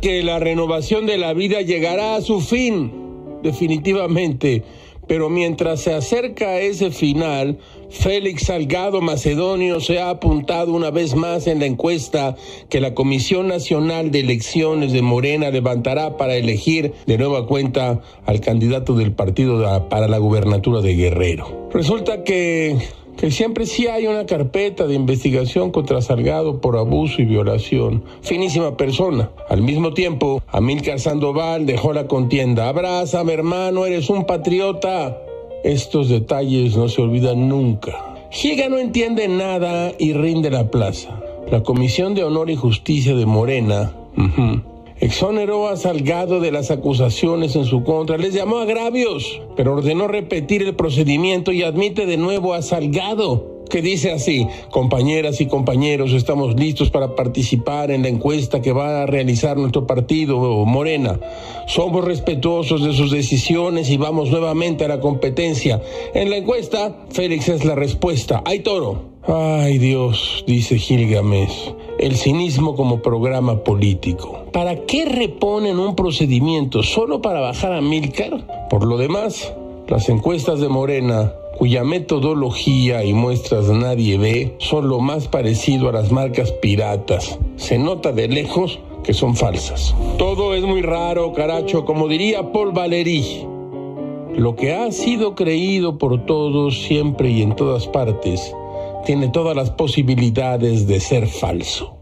que la renovación de la vida llegará a su fin, definitivamente. Pero mientras se acerca a ese final, Félix Salgado Macedonio se ha apuntado una vez más en la encuesta que la Comisión Nacional de Elecciones de Morena levantará para elegir de nueva cuenta al candidato del partido para la gubernatura de Guerrero. Resulta que que siempre sí hay una carpeta de investigación contra Salgado por abuso y violación. Finísima persona. Al mismo tiempo, Amílcar Sandoval dejó la contienda. Abrázame, hermano, eres un patriota. Estos detalles no se olvidan nunca. Giga no entiende nada y rinde la plaza. La Comisión de Honor y Justicia de Morena exoneró a Salgado de las acusaciones en su contra, les llamó agravios, pero ordenó repetir el procedimiento y admite de nuevo a Salgado que dice así, compañeras y compañeros, estamos listos para participar en la encuesta que va a realizar nuestro partido Morena. Somos respetuosos de sus decisiones y vamos nuevamente a la competencia. En la encuesta, Félix es la respuesta. ¡Ay, toro! Ay Dios, dice Gilgamesh, el cinismo como programa político. ¿Para qué reponen un procedimiento solo para bajar a Milcar? Por lo demás, las encuestas de Morena, cuya metodología y muestras nadie ve, son lo más parecido a las marcas piratas. Se nota de lejos que son falsas. Todo es muy raro, caracho, como diría Paul Valéry. Lo que ha sido creído por todos siempre y en todas partes tiene todas las posibilidades de ser falso.